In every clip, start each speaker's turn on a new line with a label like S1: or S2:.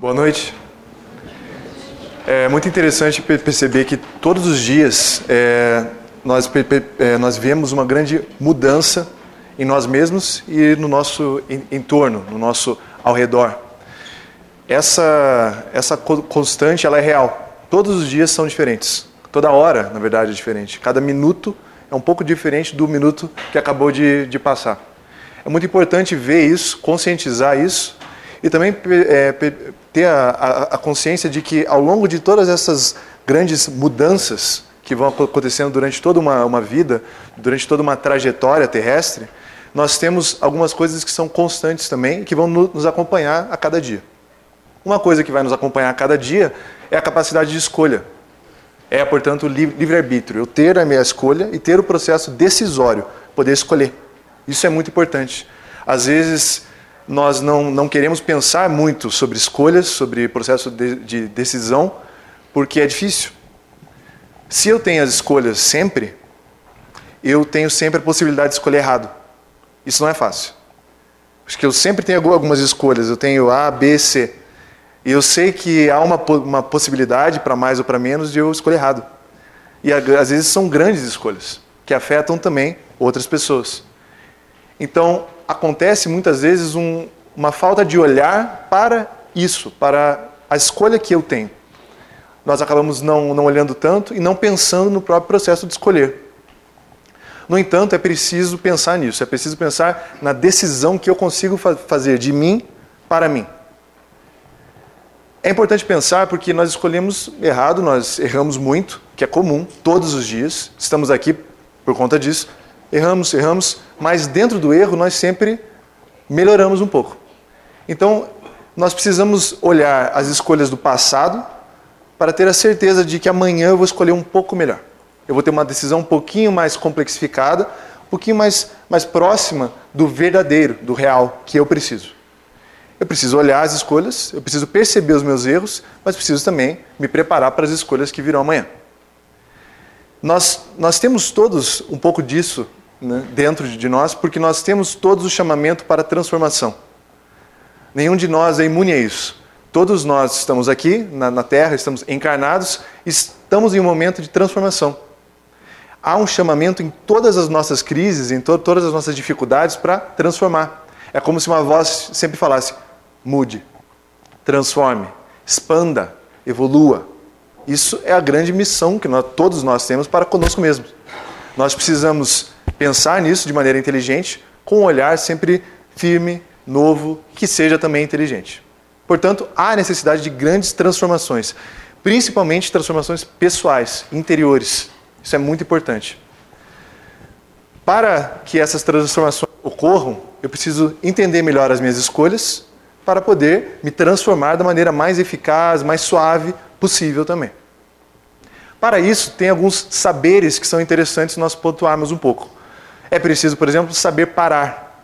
S1: Boa noite. É muito interessante perceber que todos os dias é, nós, é, nós vemos uma grande mudança em nós mesmos e no nosso entorno, no nosso ao redor. Essa, essa constante ela é real. Todos os dias são diferentes. Toda hora, na verdade, é diferente. Cada minuto é um pouco diferente do minuto que acabou de, de passar. É muito importante ver isso, conscientizar isso e também é, ter a, a, a, consciência de que ao longo de todas essas grandes mudanças que vão acontecendo durante toda uma, uma vida, durante toda uma trajetória terrestre, nós temos algumas coisas que são constantes também, que vão nos acompanhar a cada dia. Uma coisa que vai nos acompanhar a cada dia é a capacidade de escolha. É, portanto, o livre-arbítrio. Eu ter a minha escolha e ter o processo decisório, poder escolher. Isso é muito importante. Às vezes, nós não, não queremos pensar muito sobre escolhas, sobre processo de, de decisão, porque é difícil. Se eu tenho as escolhas sempre, eu tenho sempre a possibilidade de escolher errado. Isso não é fácil. Acho que eu sempre tenho algumas escolhas. Eu tenho A, B, C. E eu sei que há uma, uma possibilidade, para mais ou para menos, de eu escolher errado. E às vezes são grandes escolhas, que afetam também outras pessoas. Então, acontece muitas vezes um, uma falta de olhar para isso, para a escolha que eu tenho. Nós acabamos não, não olhando tanto e não pensando no próprio processo de escolher. No entanto, é preciso pensar nisso, é preciso pensar na decisão que eu consigo fa fazer de mim para mim. É importante pensar porque nós escolhemos errado, nós erramos muito, que é comum, todos os dias, estamos aqui por conta disso, erramos, erramos, mas dentro do erro nós sempre melhoramos um pouco. Então, nós precisamos olhar as escolhas do passado para ter a certeza de que amanhã eu vou escolher um pouco melhor. Eu vou ter uma decisão um pouquinho mais complexificada, um pouquinho mais, mais próxima do verdadeiro, do real que eu preciso. Eu preciso olhar as escolhas, eu preciso perceber os meus erros, mas preciso também me preparar para as escolhas que virão amanhã. Nós, nós temos todos um pouco disso né, dentro de nós, porque nós temos todos o chamamento para transformação. Nenhum de nós é imune a isso. Todos nós estamos aqui na, na Terra, estamos encarnados, estamos em um momento de transformação. Há um chamamento em todas as nossas crises, em to todas as nossas dificuldades para transformar. É como se uma voz sempre falasse: mude, transforme, expanda, evolua. Isso é a grande missão que nós, todos nós temos para conosco mesmos. Nós precisamos pensar nisso de maneira inteligente, com um olhar sempre firme, novo, que seja também inteligente. Portanto, há necessidade de grandes transformações, principalmente transformações pessoais, interiores. Isso é muito importante. Para que essas transformações ocorram, eu preciso entender melhor as minhas escolhas para poder me transformar da maneira mais eficaz, mais suave possível também. Para isso, tem alguns saberes que são interessantes nós pontuarmos um pouco. É preciso, por exemplo, saber parar.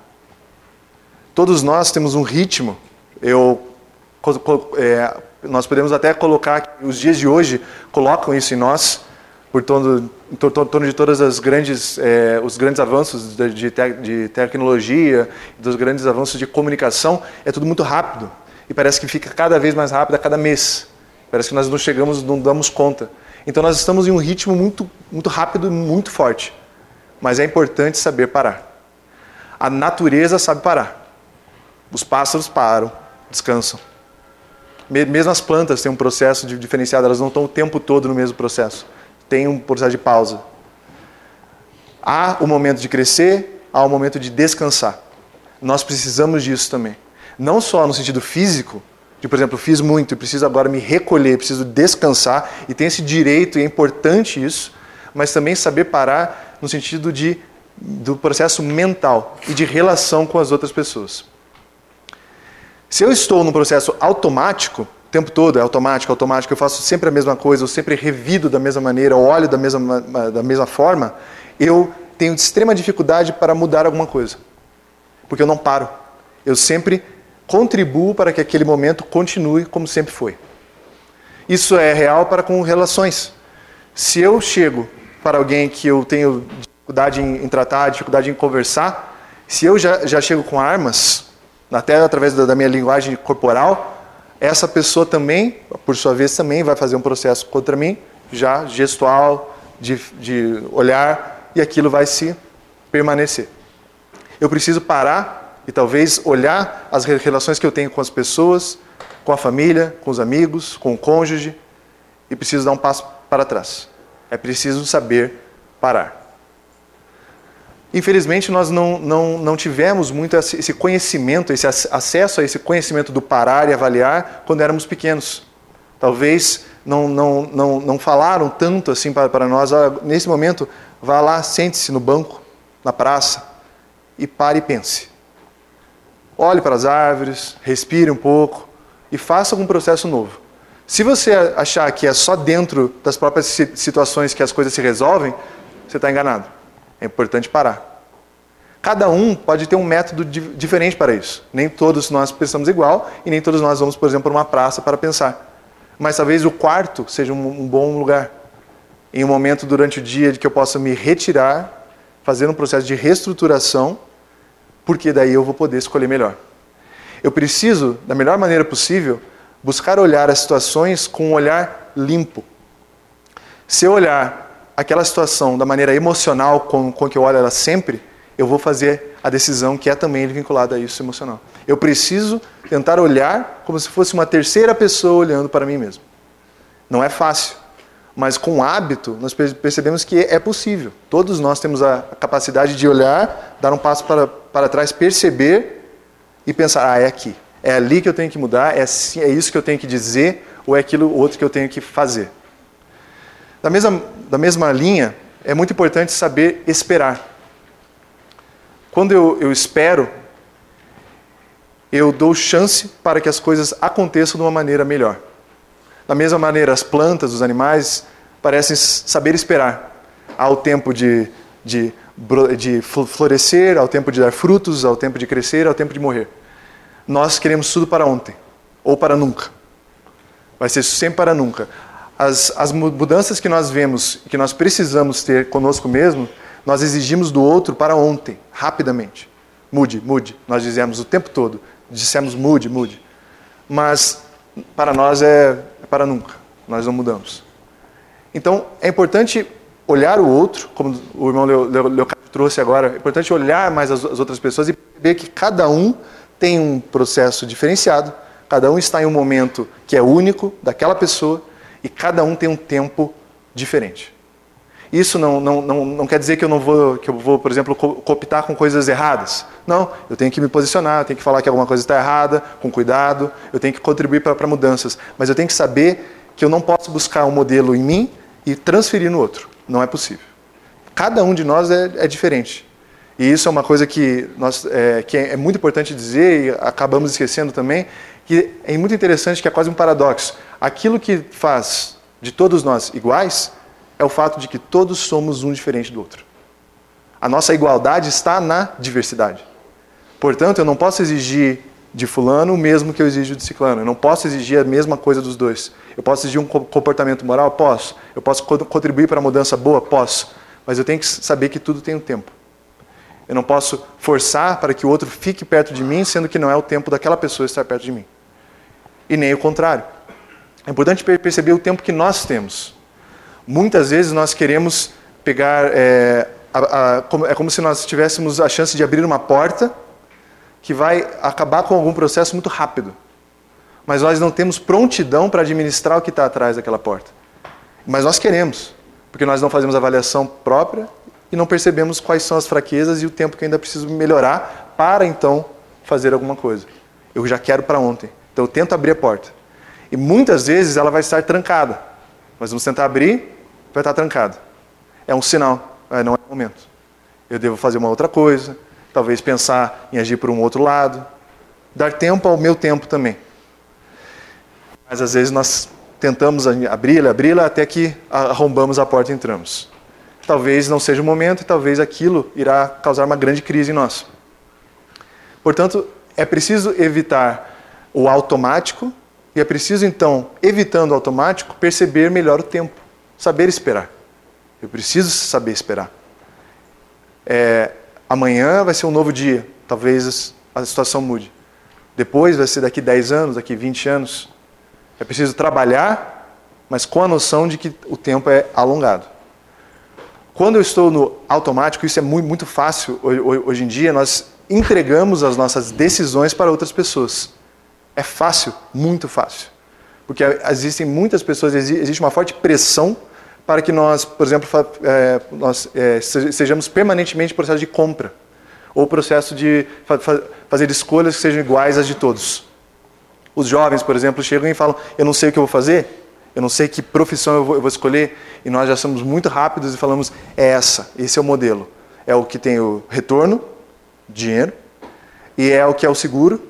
S1: Todos nós temos um ritmo. Eu, é, nós podemos até colocar os dias de hoje colocam isso em nós, por torno, em torno de todas as grandes, é, os grandes avanços de, de, te, de tecnologia, dos grandes avanços de comunicação, é tudo muito rápido e parece que fica cada vez mais rápido a cada mês. Parece que nós não chegamos, não damos conta. Então nós estamos em um ritmo muito, muito rápido, muito forte mas é importante saber parar. A natureza sabe parar. Os pássaros param, descansam. Mesmo as plantas têm um processo diferenciado, elas não estão o tempo todo no mesmo processo. Tem um processo de pausa. Há o momento de crescer, há o momento de descansar. Nós precisamos disso também. Não só no sentido físico, de, por exemplo, fiz muito e preciso agora me recolher, preciso descansar, e tem esse direito, e é importante isso, mas também saber parar no sentido de, do processo mental e de relação com as outras pessoas. Se eu estou num processo automático, o tempo todo é automático, automático, eu faço sempre a mesma coisa, eu sempre revido da mesma maneira, olho da mesma, da mesma forma, eu tenho extrema dificuldade para mudar alguma coisa. Porque eu não paro. Eu sempre contribuo para que aquele momento continue como sempre foi. Isso é real para com relações. Se eu chego para alguém que eu tenho dificuldade em, em tratar, dificuldade em conversar, se eu já, já chego com armas, até através da, da minha linguagem corporal, essa pessoa também, por sua vez, também vai fazer um processo contra mim, já gestual, de, de olhar, e aquilo vai se permanecer. Eu preciso parar e talvez olhar as relações que eu tenho com as pessoas, com a família, com os amigos, com o cônjuge, e preciso dar um passo para trás. É preciso saber parar. Infelizmente, nós não, não, não tivemos muito esse conhecimento, esse acesso a esse conhecimento do parar e avaliar quando éramos pequenos. Talvez não, não, não, não falaram tanto assim para, para nós. Ah, nesse momento, vá lá, sente-se no banco, na praça, e pare e pense. Olhe para as árvores, respire um pouco e faça algum processo novo. Se você achar que é só dentro das próprias situações que as coisas se resolvem, você está enganado. É importante parar. Cada um pode ter um método diferente para isso. Nem todos nós pensamos igual e nem todos nós vamos, por exemplo, para uma praça para pensar. Mas talvez o quarto seja um, bom lugar. Em um momento durante o dia de que eu possa me retirar, fazer um processo de reestruturação, porque daí eu vou poder escolher melhor. Eu preciso, da melhor maneira possível, buscar olhar as situações com um olhar limpo. Se eu olhar aquela situação da maneira emocional com, com que eu olho ela sempre, eu vou fazer a decisão que é também vinculada a isso emocional. Eu preciso tentar olhar como se fosse uma terceira pessoa olhando para mim mesmo. Não é fácil, mas com hábito nós percebemos que é possível. Todos nós temos a capacidade de olhar, dar um passo para, para trás, perceber e pensar: ah, é aqui, é ali que eu tenho que mudar, é, assim, é isso que eu tenho que dizer ou é aquilo outro que eu tenho que fazer. Da mesma, da mesma linha, é muito importante saber esperar. Quando eu, eu espero, eu dou chance para que as coisas aconteçam de uma maneira melhor. Da mesma maneira, as plantas, os animais parecem saber esperar. Há o tempo de, de, de florescer, ao tempo de dar frutos, ao tempo de crescer, ao tempo de morrer. Nós queremos tudo para ontem, ou para nunca. Vai ser sempre para nunca as, as mudanças que nós vemos, que nós precisamos ter conosco mesmo, nós exigimos do outro para ontem, rapidamente. Mude, mude. Nós dizemos o tempo todo. Dissemos mude, mude. Mas para nós é, é para nunca. Nós não mudamos. Então é importante olhar o outro, como o irmão Leocádio trouxe agora, é importante olhar mais as, as outras pessoas e ver que cada um tem um processo diferenciado, cada um está em um momento que é único daquela pessoa e cada um tem um tempo diferente. Isso não, não, não, não quer dizer que eu não vou, que eu vou, por exemplo, cooptar com coisas erradas. Não, eu tenho que me posicionar, eu tenho que falar que alguma coisa está errada, com cuidado, eu tenho que contribuir para mudanças. Mas eu tenho que saber que eu não posso buscar um modelo em mim e transferir no outro. Não é possível. Cada um de nós é, é diferente. E isso é uma coisa que, nós, é, que é muito importante dizer e acabamos esquecendo também, que é muito interessante, que é quase um paradoxo. Aquilo que faz de todos nós iguais é o fato de que todos somos um diferente do outro. A nossa igualdade está na diversidade. Portanto, eu não posso exigir de fulano o mesmo que eu exijo de ciclano. Eu não posso exigir a mesma coisa dos dois. Eu posso exigir um comportamento moral? Posso. Eu posso contribuir para a mudança boa? Posso. Mas eu tenho que saber que tudo tem um tempo. Eu não posso forçar para que o outro fique perto de mim, sendo que não é o tempo daquela pessoa estar perto de mim e nem o contrário. É importante perceber o tempo que nós temos. Muitas vezes nós queremos pegar. É, a, a, é como se nós tivéssemos a chance de abrir uma porta que vai acabar com algum processo muito rápido. Mas nós não temos prontidão para administrar o que está atrás daquela porta. Mas nós queremos, porque nós não fazemos avaliação própria e não percebemos quais são as fraquezas e o tempo que ainda preciso melhorar para então fazer alguma coisa. Eu já quero para ontem. Então eu tento abrir a porta. E muitas vezes ela vai estar trancada. Nós vamos tentar abrir, vai estar trancada. É um sinal, é, não é o momento. Eu devo fazer uma outra coisa, talvez pensar em agir por um outro lado, dar tempo ao meu tempo também. Mas às vezes nós tentamos abri-la, abri-la até que arrombamos a porta e entramos. Talvez não seja o momento e talvez aquilo irá causar uma grande crise em nós. Portanto, é preciso evitar o automático, e é preciso então, evitando o automático, perceber melhor o tempo, saber esperar. Eu preciso saber esperar. É, amanhã vai ser um novo dia, talvez a situação mude. Depois vai ser daqui 10 anos, daqui 20 anos. É preciso trabalhar, mas com a noção de que o tempo é alongado. Quando eu estou no automático, isso é muito, muito fácil hoje em dia, nós entregamos as nossas decisões para outras pessoas. É fácil, muito fácil. Porque existem muitas pessoas, existe uma forte pressão para que nós, por exemplo, é, nós é, sejamos permanentemente em processo de compra ou processo de fazer escolhas que sejam iguais às de todos. Os jovens, por exemplo, chegam e falam: Eu não sei o que eu vou fazer, eu não sei que profissão eu vou, eu vou escolher, e nós já somos muito rápidos e falamos: É essa, esse é o modelo. É o que tem o retorno, dinheiro, e é o que é o seguro,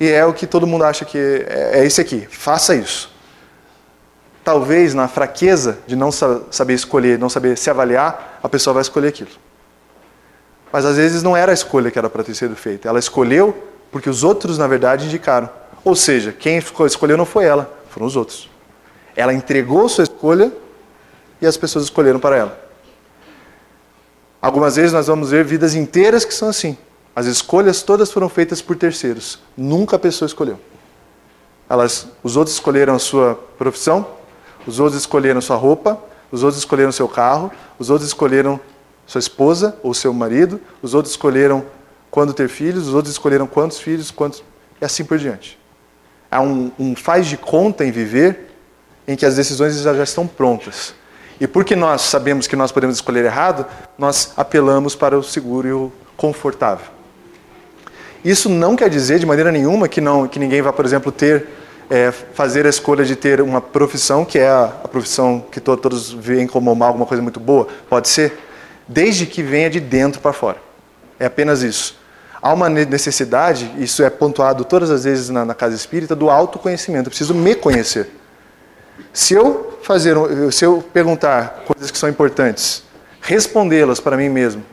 S1: e é o que todo mundo acha que é, é esse aqui. Faça isso. Talvez na fraqueza de não saber escolher, não saber se avaliar, a pessoa vai escolher aquilo. Mas às vezes não era a escolha que era para ter sido feita. Ela escolheu porque os outros, na verdade, indicaram. Ou seja, quem escolheu não foi ela, foram os outros. Ela entregou sua escolha e as pessoas escolheram para ela. Algumas vezes nós vamos ver vidas inteiras que são assim. As escolhas todas foram feitas por terceiros. Nunca a pessoa escolheu. Elas, os outros escolheram a sua profissão, os outros escolheram sua roupa, os outros escolheram seu carro, os outros escolheram sua esposa ou seu marido, os outros escolheram quando ter filhos, os outros escolheram quantos filhos, quantos e assim por diante. Há um, um faz de conta em viver em que as decisões já, já estão prontas. E porque nós sabemos que nós podemos escolher errado, nós apelamos para o seguro e o confortável. Isso não quer dizer de maneira nenhuma que não que ninguém vá, por exemplo, ter é, fazer a escolha de ter uma profissão que é a, a profissão que to, todos veem como uma, alguma coisa muito boa. Pode ser desde que venha de dentro para fora. É apenas isso. Há uma necessidade, isso é pontuado todas as vezes na, na casa espírita, do autoconhecimento. Eu preciso me conhecer. Se eu fazer, se eu perguntar coisas que são importantes, respondê-las para mim mesmo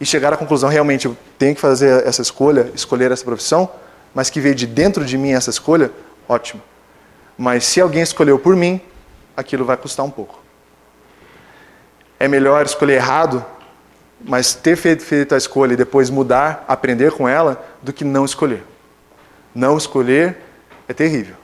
S1: e chegar à conclusão realmente eu tenho que fazer essa escolha, escolher essa profissão, mas que veio de dentro de mim essa escolha, ótimo. Mas se alguém escolheu por mim, aquilo vai custar um pouco é melhor escolher errado, mas ter feito, feito a escolha e depois mudar, aprender com ela, do que não escolher. Não escolher é terrível.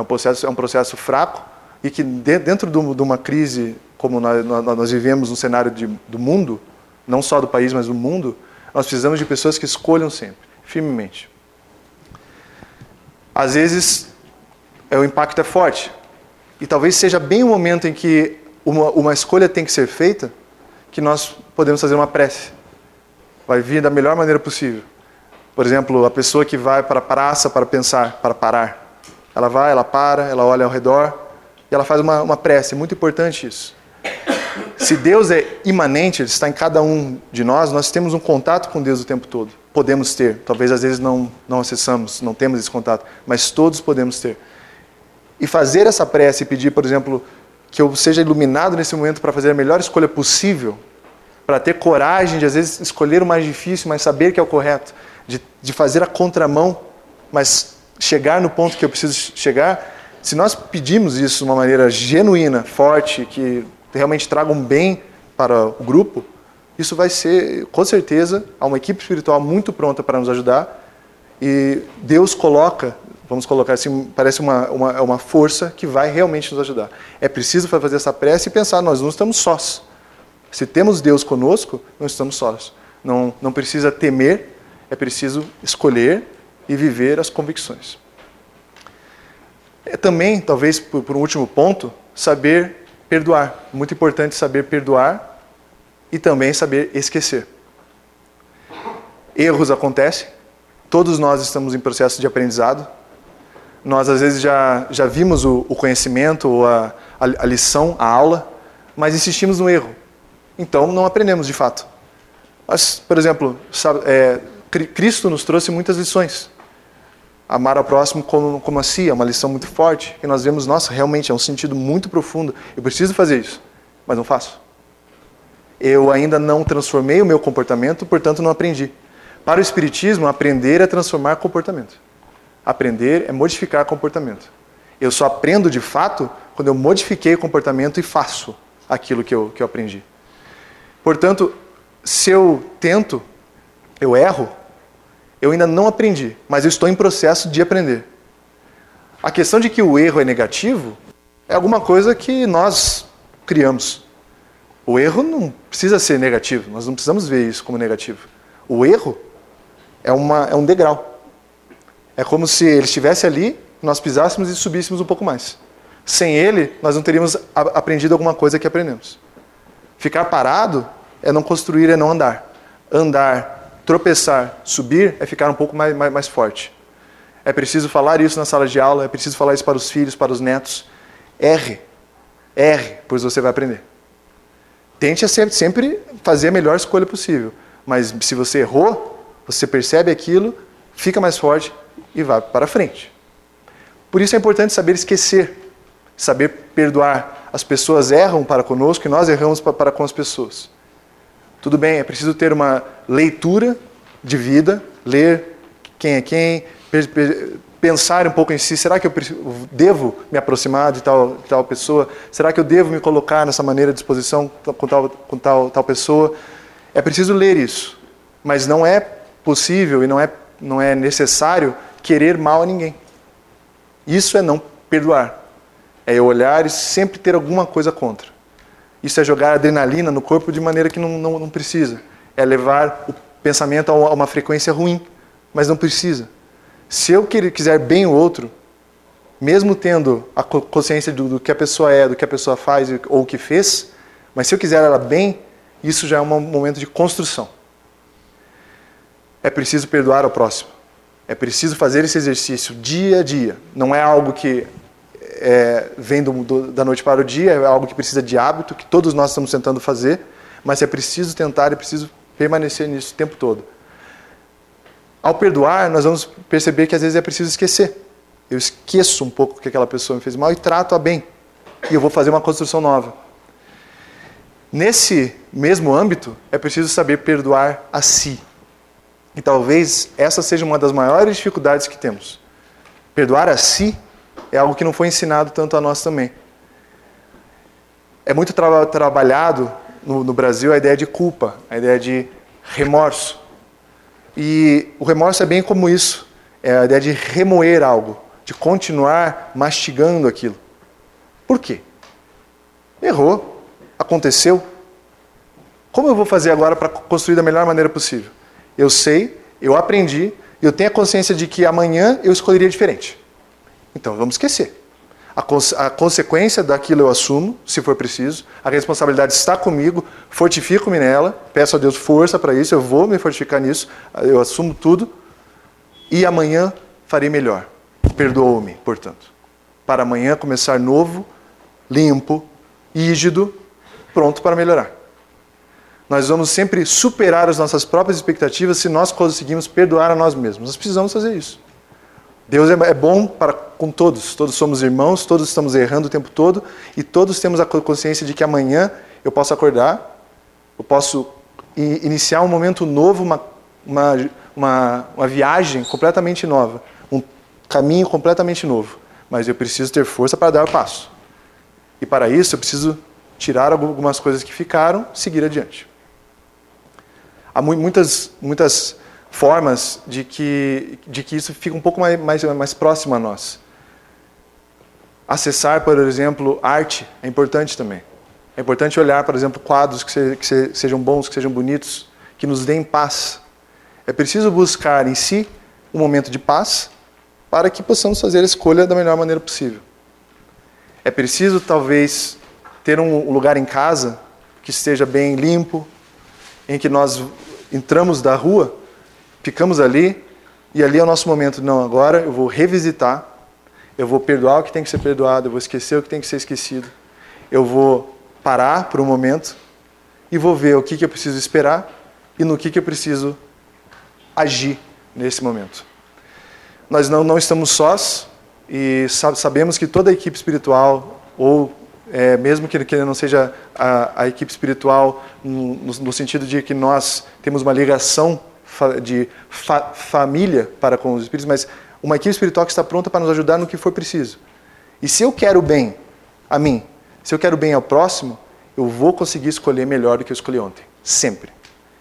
S1: É um processo, é um processo fraco e que dentro de uma crise como nós, nós vivemos no cenário de, do mundo, não só do país, mas do mundo, nós precisamos de pessoas que escolham sempre, firmemente. Às vezes, é, o impacto é forte. E talvez seja bem o momento em que uma, uma escolha tem que ser feita, que nós podemos fazer uma prece. Vai vir da melhor maneira possível. Por exemplo, a pessoa que vai para a praça para pensar, para parar. Ela vai, ela para, ela olha ao redor e ela faz uma, uma prece. Muito importante isso. Se Deus é imanente, Ele está em cada um de nós, nós temos um contato com Deus o tempo todo. Podemos ter, talvez às vezes não, não acessamos, não temos esse contato, mas todos podemos ter. E fazer essa prece e pedir, por exemplo, que eu seja iluminado nesse momento para fazer a melhor escolha possível, para ter coragem de, às vezes, escolher o mais difícil, mas saber que é o correto, de, de fazer a contramão, mas chegar no ponto que eu preciso chegar. Se nós pedimos isso de uma maneira genuína, forte, que realmente traga um bem para o grupo, isso vai ser, com certeza, uma equipe espiritual muito pronta para nos ajudar. E Deus coloca vamos colocar assim, parece uma, uma, uma força que vai realmente nos ajudar. É preciso fazer essa prece e pensar, nós não estamos sós. Se temos Deus conosco, não estamos sós. Não, não precisa temer, é preciso escolher e viver as convicções. É também, talvez por, por um último ponto, saber perdoar. Muito importante saber perdoar e também saber esquecer. Erros acontecem, todos nós estamos em processo de aprendizado, nós às vezes já, já vimos o, o conhecimento, ou a, a, a, lição, a aula, mas insistimos no erro. Então não aprendemos de fato. Mas, por exemplo, sabe, é, Cristo nos trouxe muitas lições. Amar ao próximo como, como a si é uma lição muito forte, que nós vemos, nossa, realmente é um sentido muito profundo. Eu preciso fazer isso, mas não faço. Eu ainda não transformei o meu comportamento, portanto não aprendi. Para o Espiritismo, aprender é transformar comportamento. Aprender é modificar comportamento. Eu só aprendo de fato quando eu modifiquei o comportamento e faço aquilo que eu, que eu aprendi. Portanto, se eu tento, eu erro, Eu ainda não aprendi, mas eu estou em processo de aprender. A questão de que o erro é negativo é alguma coisa que nós criamos. O erro não precisa ser negativo, nós não precisamos ver isso como negativo. O erro é, uma, é um degrau. É como se ele estivesse ali, nós pisássemos e subíssemos um pouco mais. Sem ele, nós não teríamos aprendido alguma coisa que aprendemos. Ficar parado é não construir, é não andar. Andar, tropeçar, subir é ficar um pouco mais, mais, mais forte. É preciso falar isso na sala de aula, é preciso falar isso para os filhos, para os netos. Erre. Erre, pois você vai aprender. Tente sempre fazer a melhor escolha possível. Mas se você errou, você percebe aquilo, fica mais forte e vai para frente. Por isso é importante saber esquecer, saber perdoar. As pessoas erram para conosco e nós erramos para com as pessoas. Tudo bem, é preciso ter uma leitura de vida, ler quem é quem, pensar um pouco em si, será que eu devo me aproximar de tal, de tal pessoa? Será que eu devo me colocar nessa maneira de disposição com tal, com tal, tal pessoa? É preciso ler isso, mas não é possível e não é, não é necessário querer mal a ninguém. Isso é não perdoar. É eu olhar e sempre ter alguma coisa contra. Isso é jogar adrenalina no corpo de maneira que não, não, não precisa. É levar o pensamento a uma frequência ruim, mas não precisa. Se eu quiser bem o outro, mesmo tendo a consciência do, do, que a pessoa é, do que a pessoa faz ou o que fez, mas se eu quiser ela bem, isso já é um momento de construção. É preciso perdoar ao próximo. É preciso fazer esse exercício dia a dia. Não é algo que é, vem do, do, da noite para o dia, é algo que precisa de hábito, que todos nós estamos tentando fazer, mas é preciso tentar, é preciso permanecer nisso o tempo todo. Ao perdoar, nós vamos perceber que às vezes é preciso esquecer. Eu esqueço um pouco que aquela pessoa me fez mal e trato-a bem. E eu vou fazer uma construção nova. Nesse mesmo âmbito, é preciso saber perdoar a si. E talvez essa seja uma das maiores dificuldades que temos. Perdoar a si é algo que não foi ensinado tanto a nós também. É muito tra trabalhado no, no Brasil a ideia de culpa, a ideia de remorso. E o remorso é bem como isso: é a ideia de remoer algo, de continuar mastigando aquilo. Por quê? Errou, aconteceu. Como eu vou fazer agora para construir da melhor maneira possível? Eu sei, eu aprendi, eu tenho a consciência de que amanhã eu escolheria diferente. Então vamos esquecer. A, cons a, consequência daquilo eu assumo, se for preciso. A responsabilidade está comigo, fortifico-me nela, peço a Deus força para isso, eu vou me fortificar nisso, eu assumo tudo. E amanhã farei melhor. Perdoou-me, portanto. Para amanhã começar novo, limpo, rígido, pronto para melhorar. Nós vamos sempre superar as nossas próprias expectativas se nós conseguimos perdoar a nós mesmos. Nós precisamos fazer isso. Deus é, é bom para com todos. Todos somos irmãos, todos estamos errando o tempo todo e todos temos a consciência de que amanhã eu posso acordar, eu posso iniciar um momento novo, uma, uma, uma, uma viagem completamente nova, um caminho completamente novo. Mas eu preciso ter força para dar o passo. E para isso eu preciso tirar algumas coisas que ficaram, seguir adiante. Há muitas, muitas formas de que, de que isso fica um pouco mais, mais, mais próximo a nós. Acessar, por exemplo, arte é importante também. É importante olhar, por exemplo, quadros que, se, que sejam bons, que sejam bonitos, que nos deem paz. É preciso buscar em si um momento de paz para que possamos fazer a escolha da melhor maneira possível. É preciso, talvez, ter um lugar em casa que esteja bem limpo, em que nós entramos da rua ficamos ali e ali é o nosso momento. Não, agora eu vou revisitar, eu vou perdoar o que tem que ser perdoado, eu vou esquecer o que tem que ser esquecido, eu vou parar por um momento e vou ver o que, que eu preciso esperar e no que, que eu preciso agir nesse momento. Nós não, não estamos sós e sabemos que toda a equipe espiritual, ou é, mesmo que, que não seja a, a equipe espiritual, no, no sentido de que nós temos uma ligação de fa família para com os espíritos, mas uma equipe espiritual que está pronta para nos ajudar no que for preciso. E se eu quero bem a mim, se eu quero bem ao próximo, eu vou conseguir escolher melhor do que eu escolhi ontem. Sempre.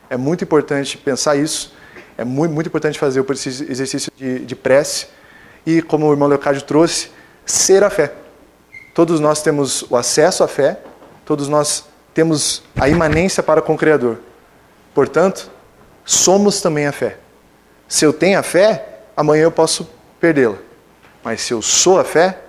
S1: É muito importante pensar isso. É muito, muito importante fazer o exercício de, de prece e, como o irmão Leocádio trouxe, ser a fé. Todos nós temos o acesso à fé, todos nós temos a imanência para com o Criador. Portanto, somos também a fé. Se eu tenho a fé, amanhã eu posso perdê-la. Mas se eu sou a fé,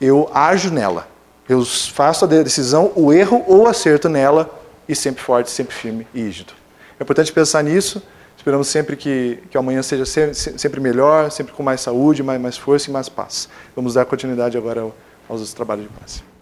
S1: eu ajo nela. Eu faço a decisão, o erro ou o acerto nela, e sempre forte, sempre firme e rígido. É importante pensar nisso. Esperamos sempre que, que amanhã seja sempre melhor, sempre com mais saúde, mais, mais força e mais paz. Vamos dar continuidade agora aos trabalhos de paz.